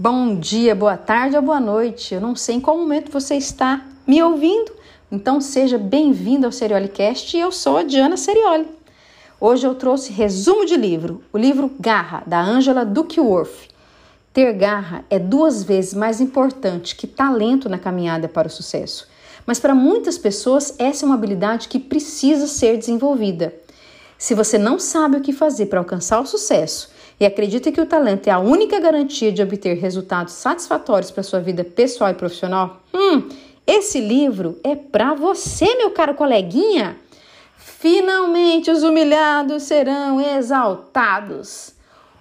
Bom dia, boa tarde ou boa noite. Eu não sei em qual momento você está me ouvindo, então seja bem-vindo ao Seriolicast e eu sou a Diana Serioli. Hoje eu trouxe resumo de livro, o livro Garra, da Angela Duckworth. Ter garra é duas vezes mais importante que talento na caminhada para o sucesso. Mas para muitas pessoas, essa é uma habilidade que precisa ser desenvolvida. Se você não sabe o que fazer para alcançar o sucesso e acredita que o talento é a única garantia de obter resultados satisfatórios para sua vida pessoal e profissional, hum, esse livro é para você, meu caro coleguinha. Finalmente os humilhados serão exaltados.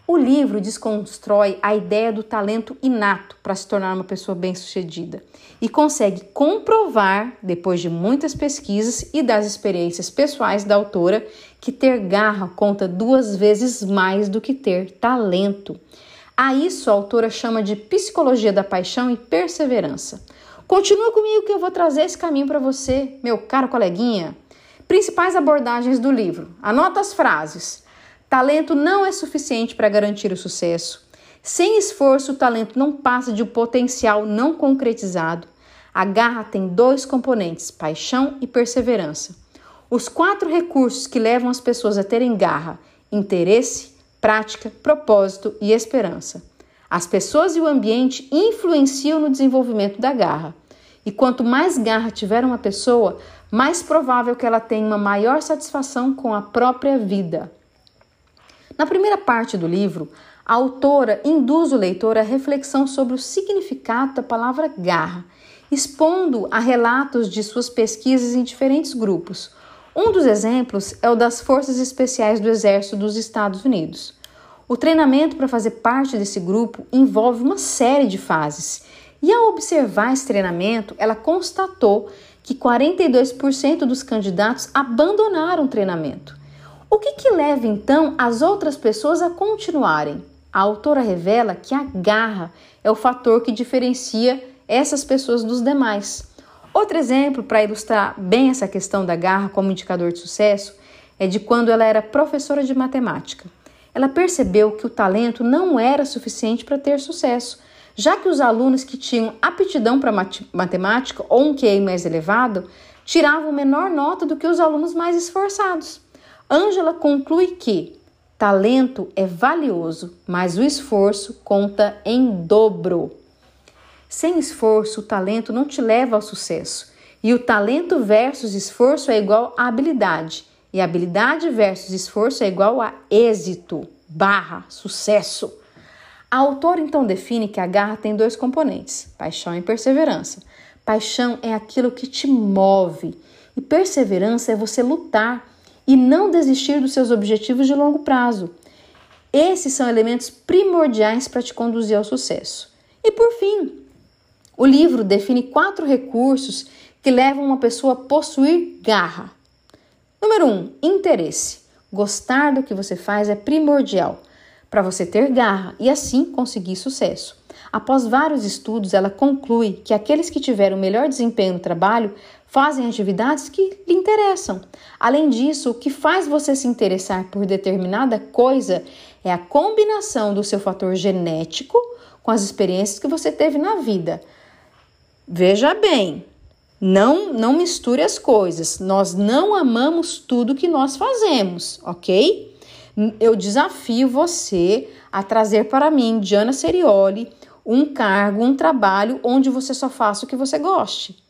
O livro desconstrói a ideia do talento inato para se tornar uma pessoa bem-sucedida e consegue comprovar, depois de muitas pesquisas e das experiências pessoais da autora, que ter garra conta duas vezes mais do que ter talento. A isso a autora chama de psicologia da paixão e perseverança. Continua comigo que eu vou trazer esse caminho para você, meu caro coleguinha. Principais abordagens do livro. Anota as frases. Talento não é suficiente para garantir o sucesso. Sem esforço, o talento não passa de um potencial não concretizado. A garra tem dois componentes: paixão e perseverança. Os quatro recursos que levam as pessoas a terem garra: interesse, prática, propósito e esperança. As pessoas e o ambiente influenciam no desenvolvimento da garra. E quanto mais garra tiver uma pessoa, mais provável que ela tenha uma maior satisfação com a própria vida. Na primeira parte do livro, a autora induz o leitor à reflexão sobre o significado da palavra garra, expondo a relatos de suas pesquisas em diferentes grupos. Um dos exemplos é o das Forças Especiais do Exército dos Estados Unidos. O treinamento para fazer parte desse grupo envolve uma série de fases, e ao observar esse treinamento, ela constatou que 42% dos candidatos abandonaram o treinamento. O que, que leva então as outras pessoas a continuarem? A autora revela que a garra é o fator que diferencia essas pessoas dos demais. Outro exemplo para ilustrar bem essa questão da garra como indicador de sucesso é de quando ela era professora de matemática. Ela percebeu que o talento não era suficiente para ter sucesso, já que os alunos que tinham aptidão para matemática ou um QI mais elevado tiravam menor nota do que os alunos mais esforçados. Ângela conclui que talento é valioso, mas o esforço conta em dobro. Sem esforço, o talento não te leva ao sucesso. E o talento versus esforço é igual a habilidade. E habilidade versus esforço é igual a êxito barra sucesso. A autora então define que a garra tem dois componentes: paixão e perseverança. Paixão é aquilo que te move, e perseverança é você lutar e não desistir dos seus objetivos de longo prazo. Esses são elementos primordiais para te conduzir ao sucesso. E por fim, o livro define quatro recursos que levam uma pessoa a possuir garra. Número 1, um, interesse. Gostar do que você faz é primordial para você ter garra e assim conseguir sucesso. Após vários estudos, ela conclui que aqueles que tiveram melhor desempenho no trabalho fazem atividades que lhe interessam. Além disso, o que faz você se interessar por determinada coisa é a combinação do seu fator genético com as experiências que você teve na vida. Veja bem, não não misture as coisas. Nós não amamos tudo que nós fazemos, ok? Eu desafio você a trazer para mim, Diana Serioli, um cargo, um trabalho onde você só faça o que você goste.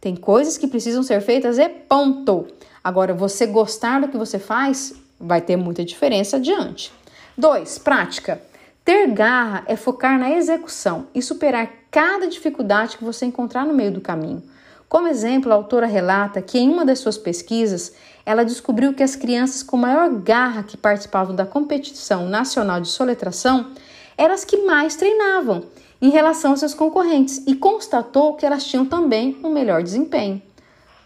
Tem coisas que precisam ser feitas e ponto. Agora, você gostar do que você faz vai ter muita diferença adiante. 2. Prática. Ter garra é focar na execução e superar cada dificuldade que você encontrar no meio do caminho. Como exemplo, a autora relata que em uma das suas pesquisas ela descobriu que as crianças com maior garra que participavam da competição nacional de soletração eram as que mais treinavam em relação aos seus concorrentes e constatou que elas tinham também um melhor desempenho.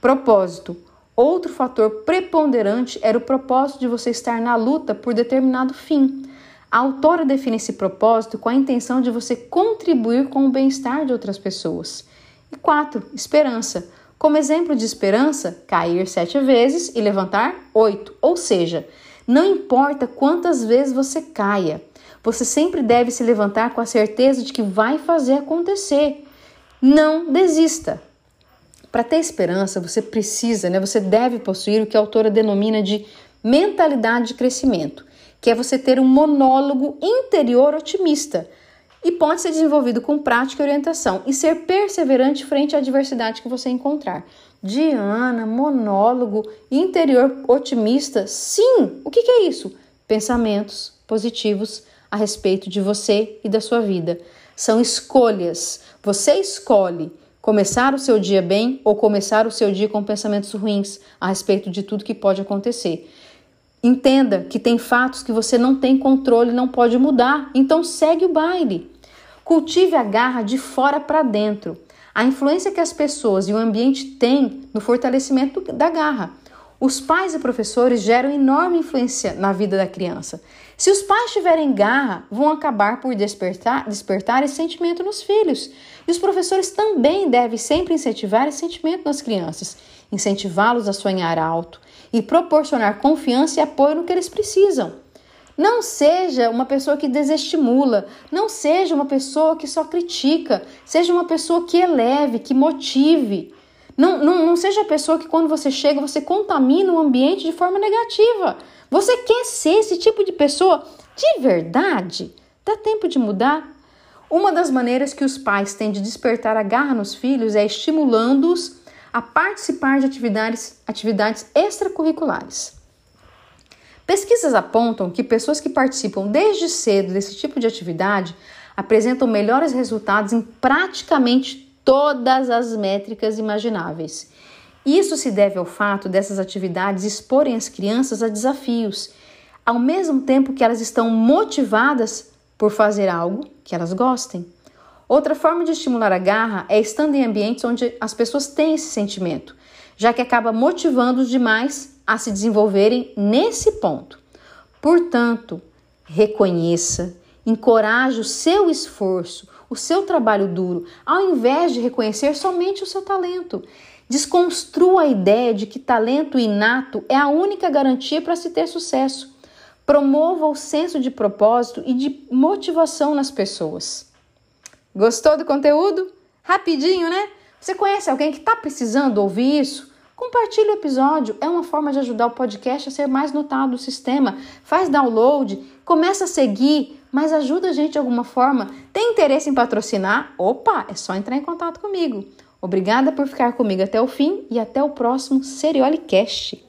Propósito. Outro fator preponderante era o propósito de você estar na luta por determinado fim. A autora define esse propósito com a intenção de você contribuir com o bem-estar de outras pessoas. E quatro, esperança. Como exemplo de esperança, cair sete vezes e levantar oito. Ou seja, não importa quantas vezes você caia, você sempre deve se levantar com a certeza de que vai fazer acontecer. Não desista. Para ter esperança, você precisa, né, você deve possuir o que a autora denomina de mentalidade de crescimento, que é você ter um monólogo interior otimista e pode ser desenvolvido com prática e orientação e ser perseverante frente à adversidade que você encontrar. Diana, monólogo interior otimista? Sim! O que, que é isso? Pensamentos positivos a respeito de você e da sua vida. São escolhas. Você escolhe começar o seu dia bem ou começar o seu dia com pensamentos ruins a respeito de tudo que pode acontecer. Entenda que tem fatos que você não tem controle, não pode mudar, então segue o baile. Cultive a garra de fora para dentro. A influência que as pessoas e o ambiente têm no fortalecimento da garra. Os pais e professores geram enorme influência na vida da criança. Se os pais tiverem garra, vão acabar por despertar, despertar esse sentimento nos filhos. E os professores também devem sempre incentivar esse sentimento nas crianças, incentivá-los a sonhar alto e proporcionar confiança e apoio no que eles precisam. Não seja uma pessoa que desestimula, não seja uma pessoa que só critica, seja uma pessoa que eleve, que motive. Não, não, não seja a pessoa que quando você chega você contamina o ambiente de forma negativa. Você quer ser esse tipo de pessoa de verdade? Dá tempo de mudar? Uma das maneiras que os pais têm de despertar a garra nos filhos é estimulando-os a participar de atividades, atividades extracurriculares. Pesquisas apontam que pessoas que participam desde cedo desse tipo de atividade apresentam melhores resultados em praticamente todas as métricas imagináveis. Isso se deve ao fato dessas atividades exporem as crianças a desafios, ao mesmo tempo que elas estão motivadas por fazer algo que elas gostem. Outra forma de estimular a garra é estando em ambientes onde as pessoas têm esse sentimento, já que acaba motivando-os demais a se desenvolverem nesse ponto. Portanto, reconheça, encoraje o seu esforço, o seu trabalho duro, ao invés de reconhecer somente o seu talento. Desconstrua a ideia de que talento inato é a única garantia para se ter sucesso. Promova o senso de propósito e de motivação nas pessoas. Gostou do conteúdo? Rapidinho, né? Você conhece alguém que está precisando ouvir isso? Compartilhe o episódio, é uma forma de ajudar o podcast a ser mais notado no sistema. Faz download, começa a seguir, mas ajuda a gente de alguma forma. Tem interesse em patrocinar? Opa, é só entrar em contato comigo. Obrigada por ficar comigo até o fim e até o próximo Seriolicast.